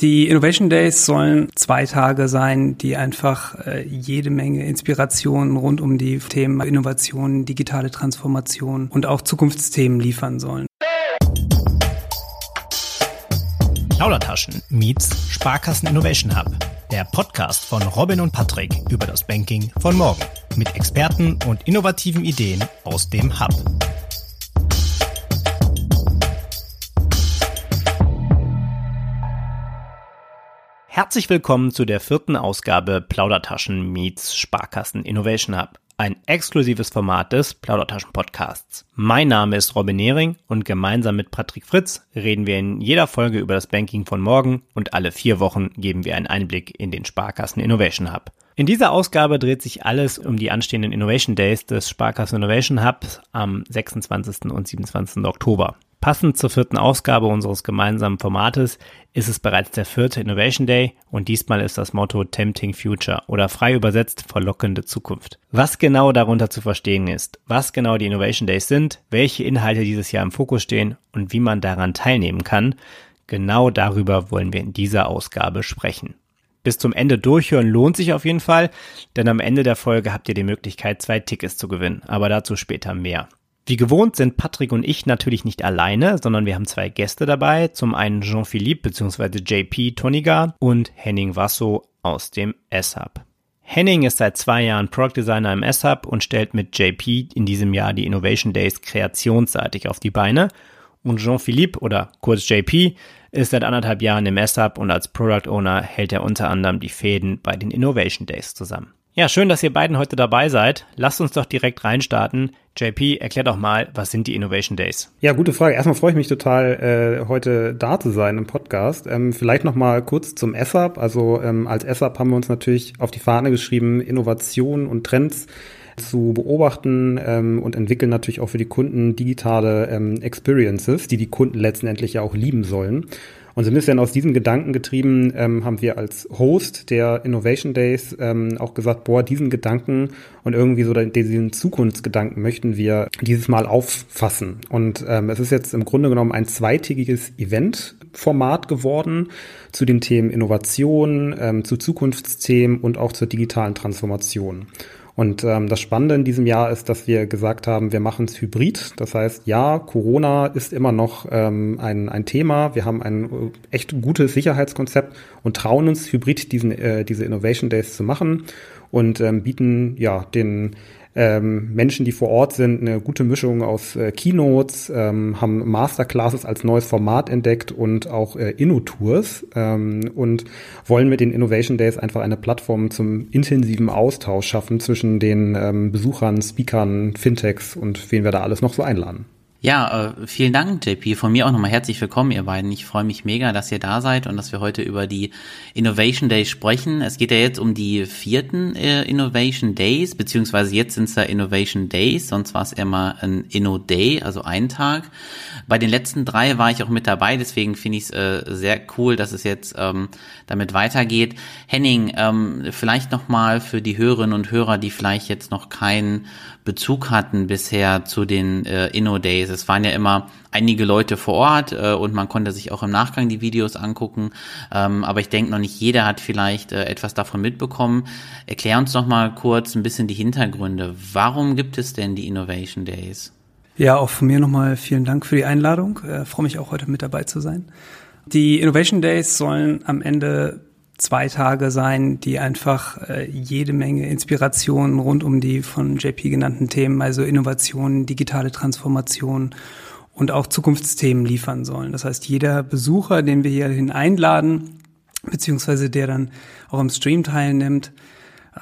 Die Innovation Days sollen zwei Tage sein, die einfach äh, jede Menge Inspirationen rund um die Themen Innovation, digitale Transformation und auch Zukunftsthemen liefern sollen. Plaudertaschen meets Sparkassen Innovation Hub. Der Podcast von Robin und Patrick über das Banking von morgen. Mit Experten und innovativen Ideen aus dem Hub. Herzlich willkommen zu der vierten Ausgabe Plaudertaschen meets Sparkassen Innovation Hub, ein exklusives Format des Plaudertaschen Podcasts. Mein Name ist Robin Nehring und gemeinsam mit Patrick Fritz reden wir in jeder Folge über das Banking von morgen und alle vier Wochen geben wir einen Einblick in den Sparkassen Innovation Hub. In dieser Ausgabe dreht sich alles um die anstehenden Innovation Days des Sparkassen Innovation Hubs am 26. und 27. Oktober. Passend zur vierten Ausgabe unseres gemeinsamen Formates ist es bereits der vierte Innovation Day und diesmal ist das Motto Tempting Future oder frei übersetzt verlockende Zukunft. Was genau darunter zu verstehen ist, was genau die Innovation Days sind, welche Inhalte dieses Jahr im Fokus stehen und wie man daran teilnehmen kann, genau darüber wollen wir in dieser Ausgabe sprechen. Bis zum Ende durchhören lohnt sich auf jeden Fall, denn am Ende der Folge habt ihr die Möglichkeit, zwei Tickets zu gewinnen, aber dazu später mehr. Wie gewohnt sind Patrick und ich natürlich nicht alleine, sondern wir haben zwei Gäste dabei. Zum einen Jean-Philippe bzw. JP Toniga und Henning Wasso aus dem S-Hub. Henning ist seit zwei Jahren Product Designer im S-Hub und stellt mit JP in diesem Jahr die Innovation Days kreationsseitig auf die Beine. Und Jean-Philippe oder kurz JP ist seit anderthalb Jahren im S-Hub und als Product Owner hält er unter anderem die Fäden bei den Innovation Days zusammen. Ja, schön, dass ihr beiden heute dabei seid. Lasst uns doch direkt reinstarten. JP, erklär doch mal, was sind die Innovation Days? Ja, gute Frage. Erstmal freue ich mich total, äh, heute da zu sein im Podcast. Ähm, vielleicht noch mal kurz zum SAP. Also ähm, als SAP haben wir uns natürlich auf die Fahne geschrieben, Innovationen und Trends zu beobachten ähm, und entwickeln natürlich auch für die Kunden digitale ähm, Experiences, die die Kunden letztendlich ja auch lieben sollen. Und so ein bisschen aus diesem Gedanken getrieben, ähm, haben wir als Host der Innovation Days ähm, auch gesagt, boah, diesen Gedanken und irgendwie so diesen Zukunftsgedanken möchten wir dieses Mal auffassen. Und ähm, es ist jetzt im Grunde genommen ein zweitägiges Eventformat geworden zu den Themen Innovation, ähm, zu Zukunftsthemen und auch zur digitalen Transformation. Und ähm, das Spannende in diesem Jahr ist, dass wir gesagt haben, wir machen es hybrid. Das heißt, ja, Corona ist immer noch ähm, ein, ein Thema. Wir haben ein äh, echt gutes Sicherheitskonzept und trauen uns hybrid diesen, äh, diese Innovation Days zu machen und ähm, bieten ja den ähm, Menschen, die vor Ort sind, eine gute Mischung aus äh, Keynotes, ähm, haben Masterclasses als neues Format entdeckt und auch äh, Innotours ähm, und wollen mit den Innovation Days einfach eine Plattform zum intensiven Austausch schaffen zwischen den ähm, Besuchern, Speakern, Fintechs und wen wir da alles noch so einladen. Ja, äh, vielen Dank, JP. Von mir auch nochmal herzlich willkommen, ihr beiden. Ich freue mich mega, dass ihr da seid und dass wir heute über die Innovation Days sprechen. Es geht ja jetzt um die vierten äh, Innovation Days, beziehungsweise jetzt sind es ja Innovation Days, sonst war es immer ein Inno Day, also ein Tag. Bei den letzten drei war ich auch mit dabei, deswegen finde ich es äh, sehr cool, dass es jetzt ähm, damit weitergeht. Henning, ähm, vielleicht nochmal für die Hörerinnen und Hörer, die vielleicht jetzt noch keinen Bezug hatten bisher zu den äh, Inno Days. Es waren ja immer einige Leute vor Ort äh, und man konnte sich auch im Nachgang die Videos angucken. Ähm, aber ich denke noch nicht jeder hat vielleicht äh, etwas davon mitbekommen. Erklär uns noch mal kurz ein bisschen die Hintergründe. Warum gibt es denn die Innovation Days? Ja, auch von mir nochmal vielen Dank für die Einladung. Äh, freue mich auch heute mit dabei zu sein. Die Innovation Days sollen am Ende zwei Tage sein, die einfach äh, jede Menge Inspirationen rund um die von JP genannten Themen, also Innovation, digitale Transformation und auch Zukunftsthemen liefern sollen. Das heißt, jeder Besucher, den wir hierhin einladen, beziehungsweise der dann auch im Stream teilnimmt,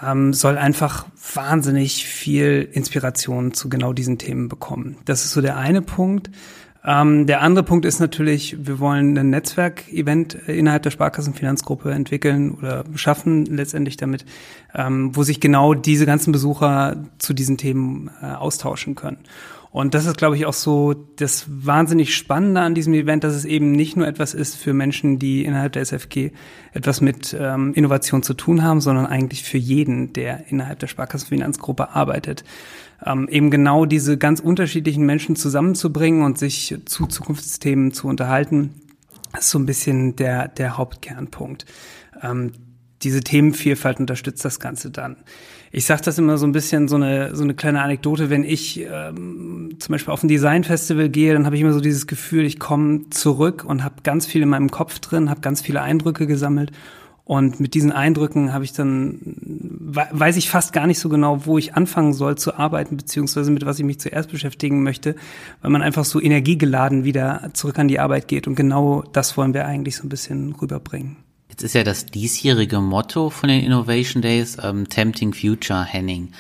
ähm, soll einfach wahnsinnig viel Inspiration zu genau diesen Themen bekommen. Das ist so der eine Punkt. Ähm, der andere Punkt ist natürlich, wir wollen ein Netzwerkevent innerhalb der Sparkassenfinanzgruppe entwickeln oder schaffen letztendlich damit, ähm, wo sich genau diese ganzen Besucher zu diesen Themen äh, austauschen können. Und das ist, glaube ich, auch so das wahnsinnig Spannende an diesem Event, dass es eben nicht nur etwas ist für Menschen, die innerhalb der SFG etwas mit ähm, Innovation zu tun haben, sondern eigentlich für jeden, der innerhalb der Sparkassenfinanzgruppe arbeitet. Ähm, eben genau diese ganz unterschiedlichen Menschen zusammenzubringen und sich zu Zukunftsthemen zu unterhalten ist so ein bisschen der, der Hauptkernpunkt. Ähm, diese Themenvielfalt unterstützt das Ganze dann. Ich sage das immer so ein bisschen so eine so eine kleine Anekdote, wenn ich ähm, zum Beispiel auf ein Designfestival gehe, dann habe ich immer so dieses Gefühl, ich komme zurück und habe ganz viel in meinem Kopf drin, habe ganz viele Eindrücke gesammelt und mit diesen Eindrücken habe ich dann weiß ich fast gar nicht so genau, wo ich anfangen soll zu arbeiten beziehungsweise mit was ich mich zuerst beschäftigen möchte, weil man einfach so energiegeladen wieder zurück an die Arbeit geht und genau das wollen wir eigentlich so ein bisschen rüberbringen. Jetzt ist ja das diesjährige Motto von den Innovation Days ähm, Tempting Future Henning.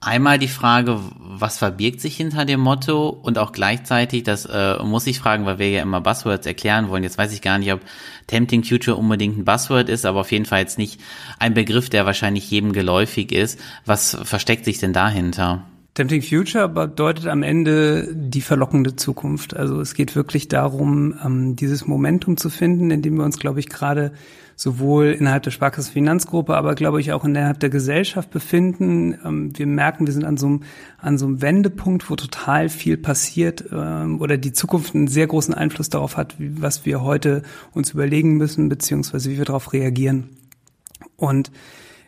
Einmal die Frage, was verbirgt sich hinter dem Motto und auch gleichzeitig, das äh, muss ich fragen, weil wir ja immer Buzzwords erklären wollen. Jetzt weiß ich gar nicht, ob Tempting Future unbedingt ein Buzzword ist, aber auf jeden Fall jetzt nicht ein Begriff, der wahrscheinlich jedem geläufig ist. Was versteckt sich denn dahinter? Tempting Future bedeutet am Ende die verlockende Zukunft. Also es geht wirklich darum, ähm, dieses Momentum zu finden, in dem wir uns, glaube ich, gerade sowohl innerhalb der Sparkassenfinanzgruppe, aber glaube ich auch innerhalb der Gesellschaft befinden. Ähm, wir merken, wir sind an so einem, an so einem Wendepunkt, wo total viel passiert ähm, oder die Zukunft einen sehr großen Einfluss darauf hat, was wir heute uns überlegen müssen, beziehungsweise wie wir darauf reagieren. Und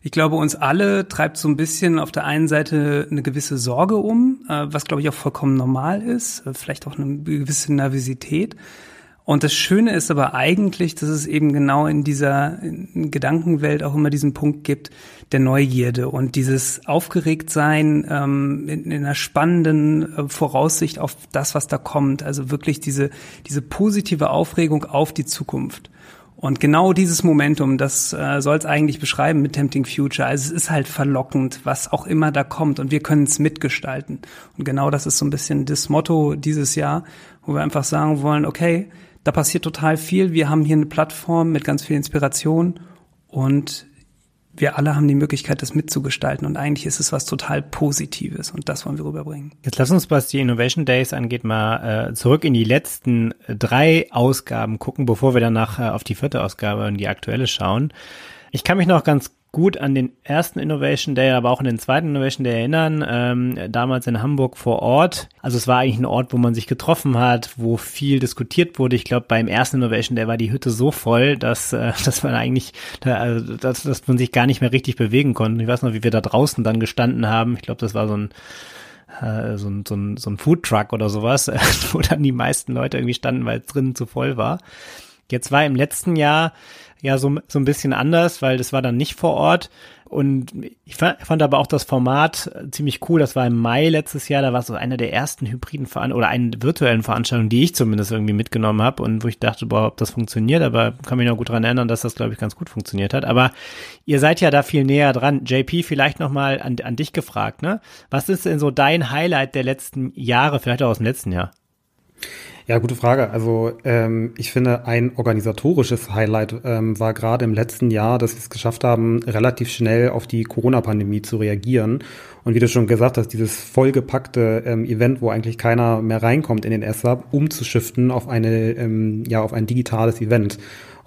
ich glaube, uns alle treibt so ein bisschen auf der einen Seite eine gewisse Sorge um, äh, was glaube ich auch vollkommen normal ist, äh, vielleicht auch eine gewisse Nervosität. Und das Schöne ist aber eigentlich, dass es eben genau in dieser Gedankenwelt auch immer diesen Punkt gibt der Neugierde und dieses Aufgeregtsein ähm, in, in einer spannenden äh, Voraussicht auf das, was da kommt. Also wirklich diese, diese positive Aufregung auf die Zukunft. Und genau dieses Momentum, das äh, soll es eigentlich beschreiben mit Tempting Future. Also es ist halt verlockend, was auch immer da kommt und wir können es mitgestalten. Und genau das ist so ein bisschen das Motto dieses Jahr, wo wir einfach sagen wollen, okay, da passiert total viel. Wir haben hier eine Plattform mit ganz viel Inspiration und wir alle haben die Möglichkeit, das mitzugestalten und eigentlich ist es was total Positives und das wollen wir rüberbringen. Jetzt lass uns, was die Innovation Days angeht, mal äh, zurück in die letzten drei Ausgaben gucken, bevor wir danach äh, auf die vierte Ausgabe und die aktuelle schauen. Ich kann mich noch ganz gut an den ersten Innovation Day, aber auch an den zweiten Innovation Day erinnern. Ähm, damals in Hamburg vor Ort. Also es war eigentlich ein Ort, wo man sich getroffen hat, wo viel diskutiert wurde. Ich glaube, beim ersten Innovation Day war die Hütte so voll, dass, äh, dass man eigentlich, da, also, dass, dass man sich gar nicht mehr richtig bewegen konnte. Ich weiß noch, wie wir da draußen dann gestanden haben. Ich glaube, das war so ein äh, so ein, so ein, so ein Foodtruck oder sowas, wo dann die meisten Leute irgendwie standen, weil es drinnen zu voll war. Jetzt war im letzten Jahr ja so, so ein bisschen anders, weil das war dann nicht vor Ort. Und ich fand, aber auch das Format ziemlich cool. Das war im Mai letztes Jahr. Da war so eine der ersten hybriden Veranstaltungen oder einen virtuellen Veranstaltungen, die ich zumindest irgendwie mitgenommen habe und wo ich dachte, boah, ob das funktioniert. Aber kann mich noch gut daran erinnern, dass das, glaube ich, ganz gut funktioniert hat. Aber ihr seid ja da viel näher dran. JP, vielleicht nochmal an, an dich gefragt, ne? Was ist denn so dein Highlight der letzten Jahre, vielleicht auch aus dem letzten Jahr? Ja, gute Frage. Also ähm, ich finde, ein organisatorisches Highlight ähm, war gerade im letzten Jahr, dass wir es geschafft haben, relativ schnell auf die Corona-Pandemie zu reagieren. Und wie du schon gesagt hast, dieses vollgepackte ähm, Event, wo eigentlich keiner mehr reinkommt in den S-Hub, umzuschiften auf eine, ähm, ja, auf ein digitales Event.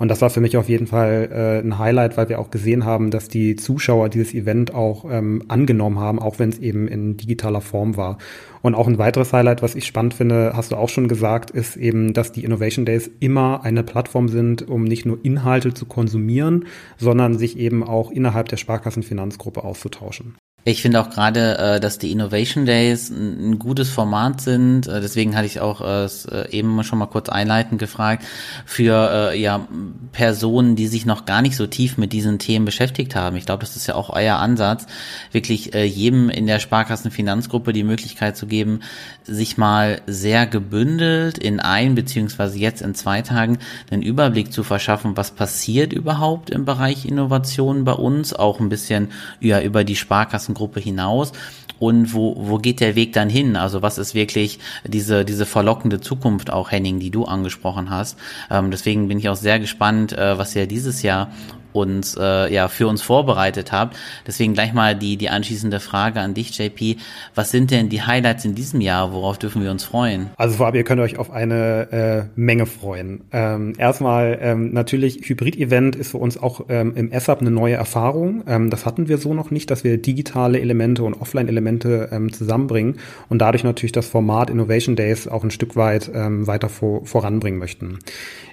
Und das war für mich auf jeden Fall äh, ein Highlight, weil wir auch gesehen haben, dass die Zuschauer dieses Event auch ähm, angenommen haben, auch wenn es eben in digitaler Form war. Und auch ein weiteres Highlight, was ich spannend finde, hast du auch schon gesagt, ist eben, dass die Innovation Days immer eine Plattform sind, um nicht nur Inhalte zu konsumieren, sondern sich eben auch innerhalb der Sparkassenfinanzgruppe auszutauschen. Ich finde auch gerade, äh, dass die Innovation Days ein, gutes Format sind. Äh, deswegen hatte ich auch äh, eben schon mal kurz einleitend gefragt für ja Personen, die sich noch gar nicht so tief mit diesen Themen beschäftigt haben. Ich glaube, das ist ja auch euer Ansatz, wirklich jedem in der Sparkassenfinanzgruppe die Möglichkeit zu geben, sich mal sehr gebündelt in ein beziehungsweise jetzt in zwei Tagen einen Überblick zu verschaffen, was passiert überhaupt im Bereich Innovation bei uns, auch ein bisschen ja über die Sparkassen Gruppe hinaus und wo, wo geht der Weg dann hin? Also was ist wirklich diese, diese verlockende Zukunft auch, Henning, die du angesprochen hast? Ähm, deswegen bin ich auch sehr gespannt, äh, was ihr dieses Jahr uns äh, ja für uns vorbereitet habt. Deswegen gleich mal die die anschließende Frage an dich, JP. Was sind denn die Highlights in diesem Jahr? Worauf dürfen wir uns freuen? Also vorab, ihr könnt euch auf eine äh, Menge freuen. Ähm, erstmal ähm, natürlich Hybrid-Event ist für uns auch ähm, im SAP eine neue Erfahrung. Ähm, das hatten wir so noch nicht, dass wir digitale Elemente und Offline-Elemente ähm, zusammenbringen und dadurch natürlich das Format Innovation Days auch ein Stück weit ähm, weiter vor, voranbringen möchten.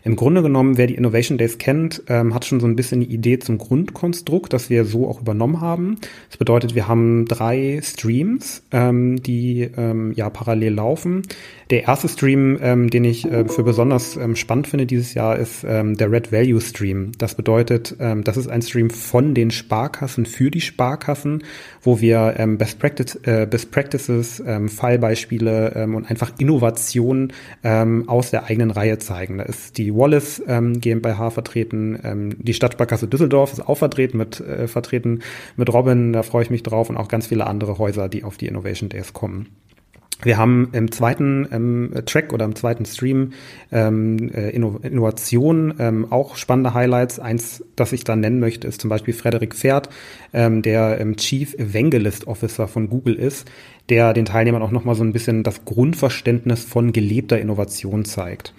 Im Grunde genommen, wer die Innovation Days kennt, ähm, hat schon so ein bisschen Idee zum Grundkonstrukt, das wir so auch übernommen haben. Das bedeutet, wir haben drei Streams, ähm, die ähm, ja parallel laufen. Der erste Stream, ähm, den ich äh, für besonders ähm, spannend finde dieses Jahr, ist ähm, der Red Value Stream. Das bedeutet, ähm, das ist ein Stream von den Sparkassen für die Sparkassen, wo wir ähm, Best, Practice, äh, Best Practices, ähm, Fallbeispiele ähm, und einfach Innovationen ähm, aus der eigenen Reihe zeigen. Da ist die Wallace ähm, GmbH vertreten, ähm, die Stadtsparkasse Düsseldorf ist auch vertreten mit, äh, vertreten mit Robin, da freue ich mich drauf und auch ganz viele andere Häuser, die auf die Innovation Days kommen. Wir haben im zweiten ähm, Track oder im zweiten Stream ähm, äh, Inno Innovation ähm, auch spannende Highlights. Eins, das ich da nennen möchte, ist zum Beispiel Frederik Pferd, ähm, der ähm, Chief Evangelist Officer von Google ist, der den Teilnehmern auch nochmal so ein bisschen das Grundverständnis von gelebter Innovation zeigt.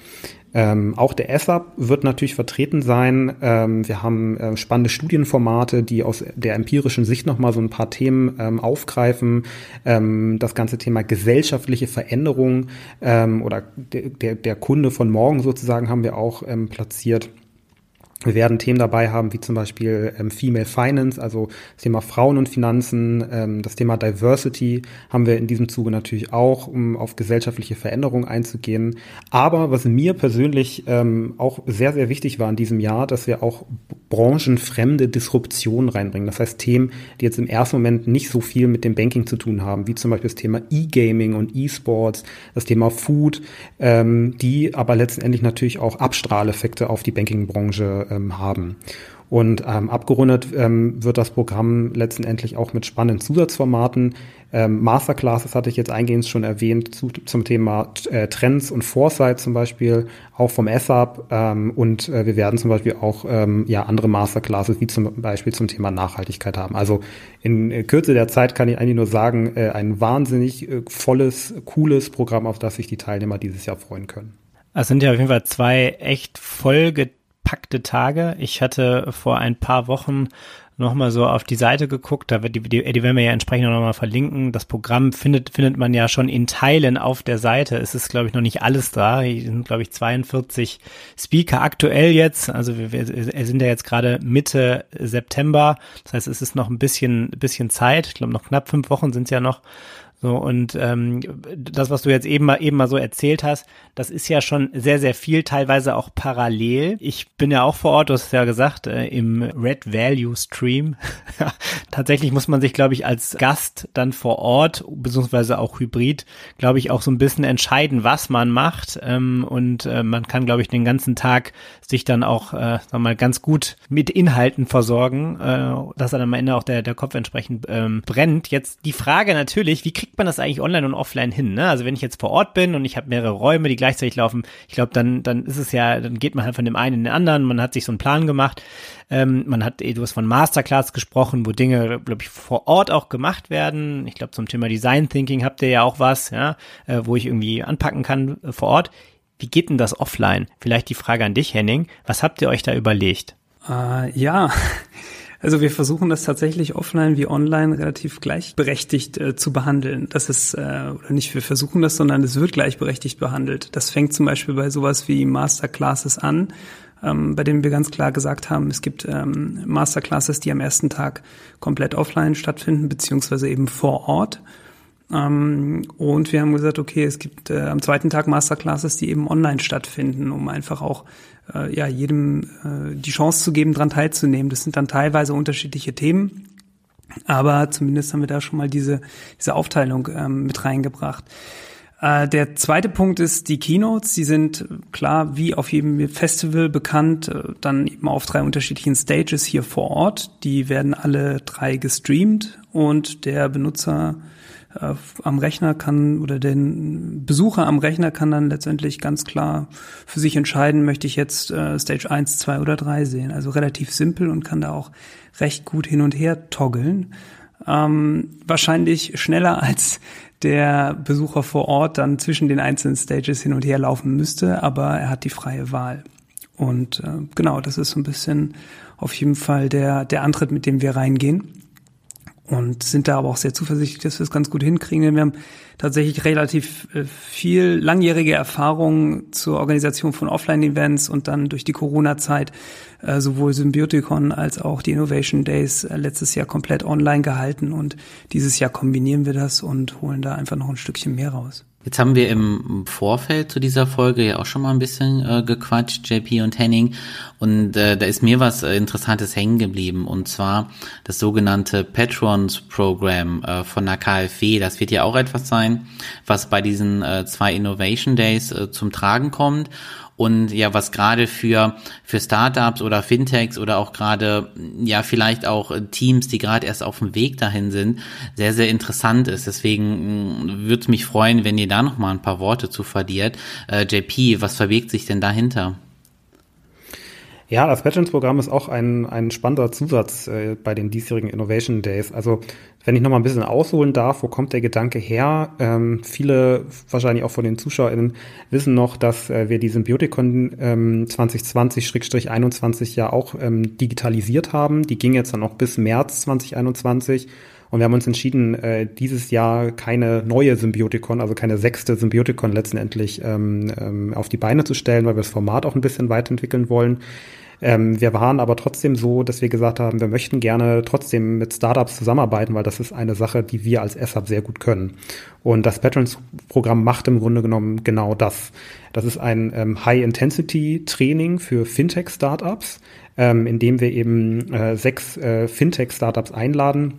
Ähm, auch der ESSAP wird natürlich vertreten sein. Ähm, wir haben äh, spannende Studienformate, die aus der empirischen Sicht nochmal so ein paar Themen ähm, aufgreifen. Ähm, das ganze Thema gesellschaftliche Veränderung ähm, oder der, der, der Kunde von morgen sozusagen haben wir auch ähm, platziert. Wir werden Themen dabei haben, wie zum Beispiel ähm, Female Finance, also das Thema Frauen und Finanzen, ähm, das Thema Diversity haben wir in diesem Zuge natürlich auch, um auf gesellschaftliche Veränderungen einzugehen. Aber was mir persönlich ähm, auch sehr, sehr wichtig war in diesem Jahr, dass wir auch branchenfremde Disruption reinbringen. Das heißt Themen, die jetzt im ersten Moment nicht so viel mit dem Banking zu tun haben, wie zum Beispiel das Thema E-Gaming und E-Sports, das Thema Food, ähm, die aber letztendlich natürlich auch Abstrahleffekte auf die Bankingbranche ähm, haben. Und ähm, abgerundet ähm, wird das Programm letztendlich auch mit spannenden Zusatzformaten. Ähm, Masterclasses hatte ich jetzt eingehend schon erwähnt zu, zum Thema äh, Trends und Foresight zum Beispiel, auch vom SAP. Ähm, und äh, wir werden zum Beispiel auch ähm, ja andere Masterclasses wie zum Beispiel zum Thema Nachhaltigkeit haben. Also in äh, Kürze der Zeit kann ich eigentlich nur sagen, äh, ein wahnsinnig äh, volles, cooles Programm, auf das sich die Teilnehmer dieses Jahr freuen können. Es sind ja auf jeden Fall zwei echt vollgeteilte packte Tage. Ich hatte vor ein paar Wochen nochmal so auf die Seite geguckt, da wird die, die, die werden wir ja entsprechend nochmal verlinken. Das Programm findet, findet man ja schon in Teilen auf der Seite. Es ist, glaube ich, noch nicht alles da. Hier sind, glaube ich, 42 Speaker aktuell jetzt. Also wir, wir sind ja jetzt gerade Mitte September. Das heißt, es ist noch ein bisschen, bisschen Zeit. Ich glaube, noch knapp fünf Wochen sind es ja noch. So, und ähm, das, was du jetzt eben mal, eben mal so erzählt hast, das ist ja schon sehr, sehr viel, teilweise auch parallel. Ich bin ja auch vor Ort, du hast es ja gesagt, äh, im Red Value Stream. Tatsächlich muss man sich, glaube ich, als Gast dann vor Ort, beziehungsweise auch hybrid, glaube ich, auch so ein bisschen entscheiden, was man macht. Ähm, und äh, man kann, glaube ich, den ganzen Tag sich dann auch, äh, sagen wir mal, ganz gut mit Inhalten versorgen, äh, dass dann am Ende auch der, der Kopf entsprechend ähm, brennt. Jetzt die Frage natürlich, wie kriegt kriegt man das eigentlich online und offline hin? Ne? Also wenn ich jetzt vor Ort bin und ich habe mehrere Räume, die gleichzeitig laufen, ich glaube, dann, dann ist es ja, dann geht man halt von dem einen in den anderen, man hat sich so einen Plan gemacht. Ähm, man hat, du hast von Masterclass gesprochen, wo Dinge, glaube ich, vor Ort auch gemacht werden. Ich glaube, zum Thema Design Thinking habt ihr ja auch was, ja, äh, wo ich irgendwie anpacken kann äh, vor Ort. Wie geht denn das offline? Vielleicht die Frage an dich, Henning. Was habt ihr euch da überlegt? Äh, ja, also wir versuchen das tatsächlich offline wie online relativ gleichberechtigt äh, zu behandeln. Das ist, äh, oder nicht wir versuchen das, sondern es wird gleichberechtigt behandelt. Das fängt zum Beispiel bei sowas wie Masterclasses an, ähm, bei denen wir ganz klar gesagt haben, es gibt ähm, Masterclasses, die am ersten Tag komplett offline stattfinden, beziehungsweise eben vor Ort. Ähm, und wir haben gesagt, okay, es gibt äh, am zweiten Tag Masterclasses, die eben online stattfinden, um einfach auch äh, ja, jedem äh, die Chance zu geben, daran teilzunehmen. Das sind dann teilweise unterschiedliche Themen, aber zumindest haben wir da schon mal diese, diese Aufteilung ähm, mit reingebracht. Äh, der zweite Punkt ist die Keynotes. Die sind klar wie auf jedem Festival bekannt, äh, dann eben auf drei unterschiedlichen Stages hier vor Ort. Die werden alle drei gestreamt und der Benutzer äh, am Rechner kann oder den Besucher am Rechner kann dann letztendlich ganz klar für sich entscheiden, möchte ich jetzt äh, Stage 1, 2 oder 3 sehen. Also relativ simpel und kann da auch recht gut hin und her toggeln. Ähm, wahrscheinlich schneller als der Besucher vor Ort dann zwischen den einzelnen Stages hin und her laufen müsste, aber er hat die freie Wahl. Und äh, genau, das ist so ein bisschen auf jeden Fall der, der Antritt, mit dem wir reingehen und sind da aber auch sehr zuversichtlich, dass wir es ganz gut hinkriegen. Denn wir haben tatsächlich relativ äh, viel langjährige Erfahrung zur Organisation von Offline-Events und dann durch die Corona-Zeit äh, sowohl Symbioticon als auch die Innovation Days äh, letztes Jahr komplett online gehalten und dieses Jahr kombinieren wir das und holen da einfach noch ein Stückchen mehr raus. Jetzt haben wir im Vorfeld zu dieser Folge ja auch schon mal ein bisschen äh, gequatscht, JP und Henning. Und äh, da ist mir was äh, Interessantes hängen geblieben. Und zwar das sogenannte Patrons Program äh, von der KfW. Das wird ja auch etwas sein, was bei diesen äh, zwei Innovation Days äh, zum Tragen kommt und ja, was gerade für, für Startups oder Fintechs oder auch gerade, ja, vielleicht auch Teams, die gerade erst auf dem Weg dahin sind, sehr, sehr interessant ist. Deswegen mm, würde es mich freuen, wenn ihr da noch mal ein paar Worte zu verliert. Äh, JP, was verbirgt sich denn dahinter? Ja, das Veterans-Programm ist auch ein, ein spannender Zusatz äh, bei den diesjährigen Innovation Days. Also wenn ich noch mal ein bisschen ausholen darf, wo kommt der Gedanke her? Ähm, viele, wahrscheinlich auch von den ZuschauerInnen, wissen noch, dass äh, wir die Symbioticon ähm, 2020-21 ja auch ähm, digitalisiert haben. Die ging jetzt dann noch bis März 2021. Und wir haben uns entschieden, äh, dieses Jahr keine neue Symbioticon, also keine sechste Symbioticon letztendlich ähm, ähm, auf die Beine zu stellen, weil wir das Format auch ein bisschen weiterentwickeln wollen. Ähm, wir waren aber trotzdem so, dass wir gesagt haben, wir möchten gerne trotzdem mit Startups zusammenarbeiten, weil das ist eine Sache, die wir als SAP sehr gut können. Und das Patrons-Programm macht im Grunde genommen genau das. Das ist ein ähm, High-Intensity-Training für Fintech-Startups, ähm, in dem wir eben äh, sechs äh, Fintech-Startups einladen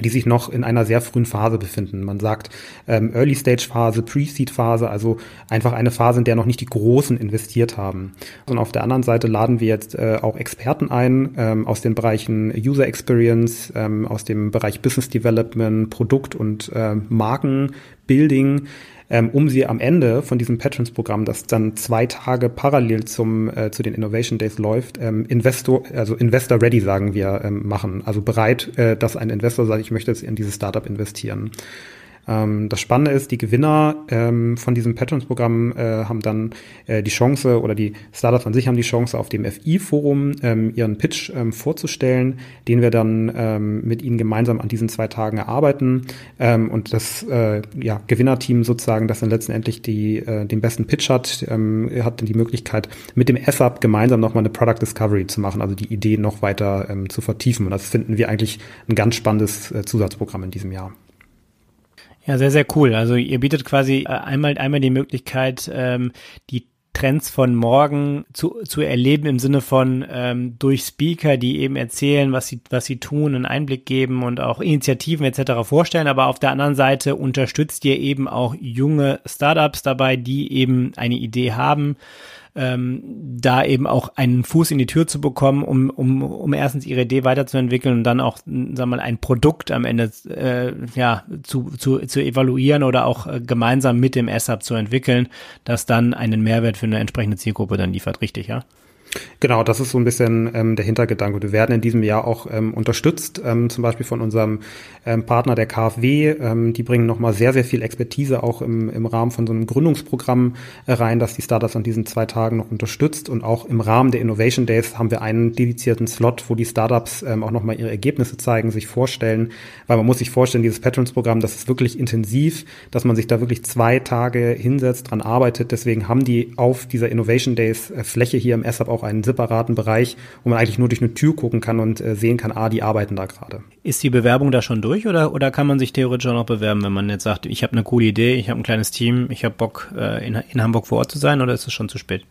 die sich noch in einer sehr frühen Phase befinden. Man sagt ähm, Early Stage Phase, Pre-Seed Phase, also einfach eine Phase, in der noch nicht die Großen investiert haben. Und auf der anderen Seite laden wir jetzt äh, auch Experten ein ähm, aus den Bereichen User Experience, ähm, aus dem Bereich Business Development, Produkt und äh, Markenbuilding, ähm, um sie am Ende von diesem Patrons-Programm, das dann zwei Tage parallel zum äh, zu den Innovation Days läuft, ähm, Investor, also Investor Ready sagen wir, ähm, machen. Also bereit, äh, dass ein Investor sagt, ich möchte jetzt in dieses Startup investieren. Ähm, das Spannende ist, die Gewinner ähm, von diesem Patrons-Programm äh, haben dann äh, die Chance oder die Startups an sich haben die Chance, auf dem FI-Forum ähm, ihren Pitch ähm, vorzustellen, den wir dann ähm, mit ihnen gemeinsam an diesen zwei Tagen erarbeiten. Ähm, und das äh, ja, Gewinnerteam sozusagen, das dann letztendlich die, äh, den besten Pitch hat, hat dann die Möglichkeit, mit dem SAP gemeinsam nochmal eine Product Discovery zu machen, also die Idee noch weiter zu vertiefen. Und das finden wir eigentlich ein ganz spannendes äh, Zusatzprogramm in diesem Jahr. Ja, sehr, sehr cool. Also ihr bietet quasi äh, einmal, einmal die Möglichkeit, ähm, die Trends von morgen zu, zu erleben im Sinne von ähm, durch Speaker, die eben erzählen, was sie, was sie tun, einen Einblick geben und auch Initiativen etc. vorstellen. Aber auf der anderen Seite unterstützt ihr eben auch junge Startups dabei, die eben eine Idee haben, ähm, da eben auch einen Fuß in die Tür zu bekommen, um, um, um erstens ihre Idee weiterzuentwickeln und dann auch, sagen wir mal, ein Produkt am Ende äh, ja, zu, zu, zu evaluieren oder auch äh, gemeinsam mit dem SAP zu entwickeln, das dann einen Mehrwert für eine entsprechende Zielgruppe dann liefert, richtig, ja? Genau, das ist so ein bisschen ähm, der Hintergedanke. Wir werden in diesem Jahr auch ähm, unterstützt, ähm, zum Beispiel von unserem ähm, Partner der KfW. Ähm, die bringen nochmal sehr, sehr viel Expertise auch im, im Rahmen von so einem Gründungsprogramm äh, rein, das die Startups an diesen zwei Tagen noch unterstützt. Und auch im Rahmen der Innovation Days haben wir einen dedizierten Slot, wo die Startups ähm, auch nochmal ihre Ergebnisse zeigen, sich vorstellen. Weil man muss sich vorstellen, dieses Patrons-Programm, das ist wirklich intensiv, dass man sich da wirklich zwei Tage hinsetzt, dran arbeitet. Deswegen haben die auf dieser Innovation Days äh, Fläche hier im SAP auch auch einen separaten Bereich, wo man eigentlich nur durch eine Tür gucken kann und äh, sehen kann, ah, die arbeiten da gerade. Ist die Bewerbung da schon durch oder, oder kann man sich theoretisch auch noch bewerben, wenn man jetzt sagt, ich habe eine coole Idee, ich habe ein kleines Team, ich habe Bock, äh, in, in Hamburg vor Ort zu sein oder ist es schon zu spät?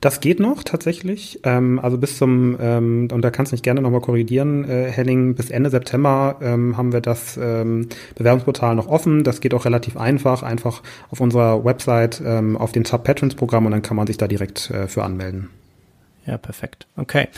Das geht noch tatsächlich. Ähm, also bis zum, ähm, und da kannst du mich gerne nochmal korrigieren, äh, Henning, bis Ende September ähm, haben wir das ähm, Bewerbungsportal noch offen. Das geht auch relativ einfach, einfach auf unserer Website ähm, auf den Sub-Patrons-Programm und dann kann man sich da direkt äh, für anmelden. Ja, perfekt. Okay.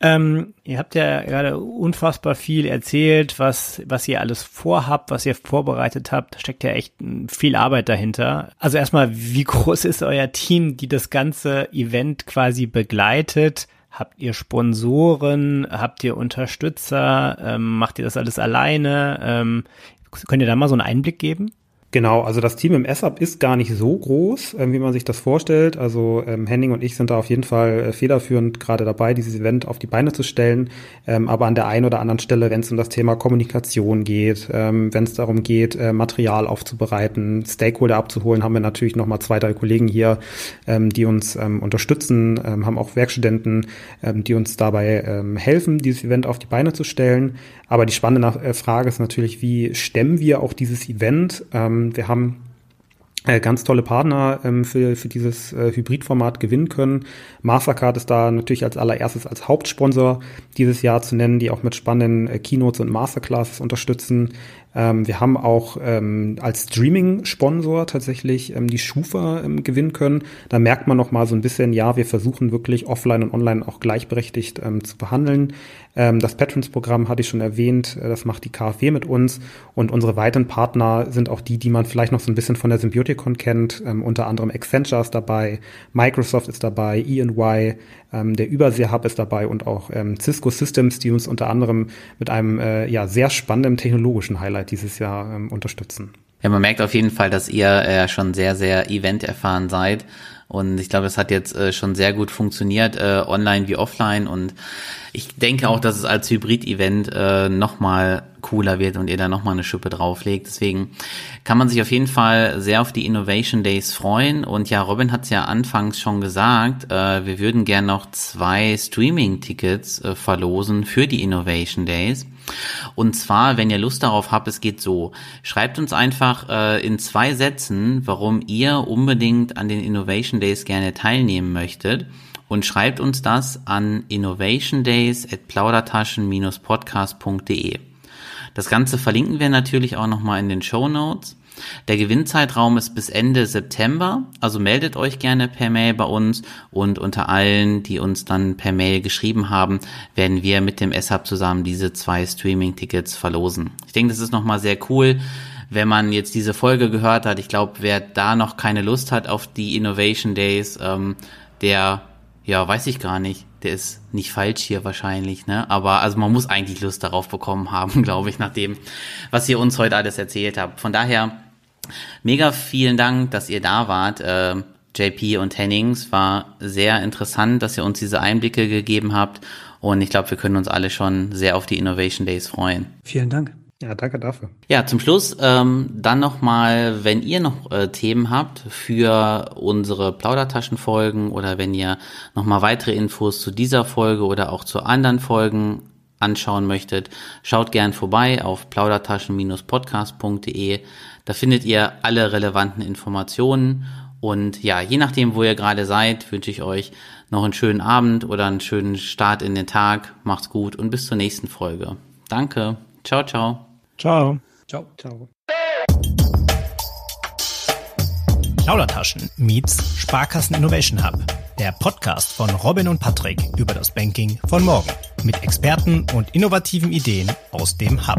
Ähm, ihr habt ja gerade unfassbar viel erzählt, was, was ihr alles vorhabt, was ihr vorbereitet habt. Da steckt ja echt viel Arbeit dahinter. Also erstmal, wie groß ist euer Team, die das ganze Event quasi begleitet? Habt ihr Sponsoren? Habt ihr Unterstützer? Ähm, macht ihr das alles alleine? Ähm, könnt ihr da mal so einen Einblick geben? Genau, also das Team im S-Up ist gar nicht so groß, äh, wie man sich das vorstellt. Also ähm, Henning und ich sind da auf jeden Fall äh, federführend gerade dabei, dieses Event auf die Beine zu stellen. Ähm, aber an der einen oder anderen Stelle, wenn es um das Thema Kommunikation geht, ähm, wenn es darum geht, äh, Material aufzubereiten, Stakeholder abzuholen, haben wir natürlich nochmal zwei, drei Kollegen hier, ähm, die uns ähm, unterstützen, ähm, haben auch Werkstudenten, die uns dabei helfen, dieses Event auf die Beine zu stellen. Aber die spannende äh, Frage ist natürlich, wie stemmen wir auch dieses Event? Ähm, wir haben äh, ganz tolle Partner ähm, für, für dieses äh, Hybridformat gewinnen können. Mastercard ist da natürlich als allererstes als Hauptsponsor dieses Jahr zu nennen, die auch mit spannenden äh, Keynotes und Masterclasses unterstützen. Ähm, wir haben auch ähm, als Streaming-Sponsor tatsächlich ähm, die Schufa ähm, gewinnen können. Da merkt man noch mal so ein bisschen, ja, wir versuchen wirklich offline und online auch gleichberechtigt ähm, zu behandeln. Ähm, das Patrons-Programm hatte ich schon erwähnt, äh, das macht die KfW mit uns und unsere weiteren Partner sind auch die, die man vielleicht noch so ein bisschen von der Symbioticon kennt. Ähm, unter anderem Accenture ist dabei, Microsoft ist dabei, E&Y, ähm, der Übersee-Hub ist dabei und auch ähm, Cisco Systems, die uns unter anderem mit einem äh, ja, sehr spannenden technologischen Highlight dieses Jahr ähm, unterstützen. Ja, man merkt auf jeden Fall, dass ihr äh, schon sehr, sehr event erfahren seid. Und ich glaube, es hat jetzt äh, schon sehr gut funktioniert, äh, online wie offline. Und ich denke auch, dass es als Hybrid-Event äh, nochmal cooler wird und ihr da nochmal eine Schippe drauflegt. Deswegen kann man sich auf jeden Fall sehr auf die Innovation Days freuen. Und ja, Robin hat es ja anfangs schon gesagt, äh, wir würden gern noch zwei Streaming-Tickets äh, verlosen für die Innovation Days. Und zwar, wenn ihr Lust darauf habt, es geht so. Schreibt uns einfach äh, in zwei Sätzen, warum ihr unbedingt an den Innovation Days gerne teilnehmen möchtet. Und schreibt uns das an innovationdays at plaudertaschen-podcast.de. Das Ganze verlinken wir natürlich auch nochmal in den Show Notes. Der Gewinnzeitraum ist bis Ende September, also meldet euch gerne per Mail bei uns und unter allen, die uns dann per Mail geschrieben haben, werden wir mit dem S-Hub zusammen diese zwei Streaming-Tickets verlosen. Ich denke, das ist nochmal sehr cool, wenn man jetzt diese Folge gehört hat. Ich glaube, wer da noch keine Lust hat auf die Innovation Days, ähm, der, ja, weiß ich gar nicht, der ist nicht falsch hier wahrscheinlich, ne? Aber also man muss eigentlich Lust darauf bekommen haben, glaube ich, nach dem, was ihr uns heute alles erzählt habt. Von daher Mega vielen Dank, dass ihr da wart. Äh, JP und Hennings war sehr interessant, dass ihr uns diese Einblicke gegeben habt. Und ich glaube, wir können uns alle schon sehr auf die Innovation Days freuen. Vielen Dank. Ja, danke dafür. Ja, zum Schluss ähm, dann nochmal, wenn ihr noch äh, Themen habt für unsere Plaudertaschenfolgen oder wenn ihr nochmal weitere Infos zu dieser Folge oder auch zu anderen Folgen anschauen möchtet, schaut gern vorbei auf plaudertaschen-podcast.de. Da findet ihr alle relevanten Informationen. Und ja, je nachdem, wo ihr gerade seid, wünsche ich euch noch einen schönen Abend oder einen schönen Start in den Tag. Macht's gut und bis zur nächsten Folge. Danke. Ciao, ciao. Ciao. Ciao. Ciao. Plaudertaschen meets Sparkassen Innovation Hub. Der Podcast von Robin und Patrick über das Banking von morgen. Mit Experten und innovativen Ideen aus dem Hub.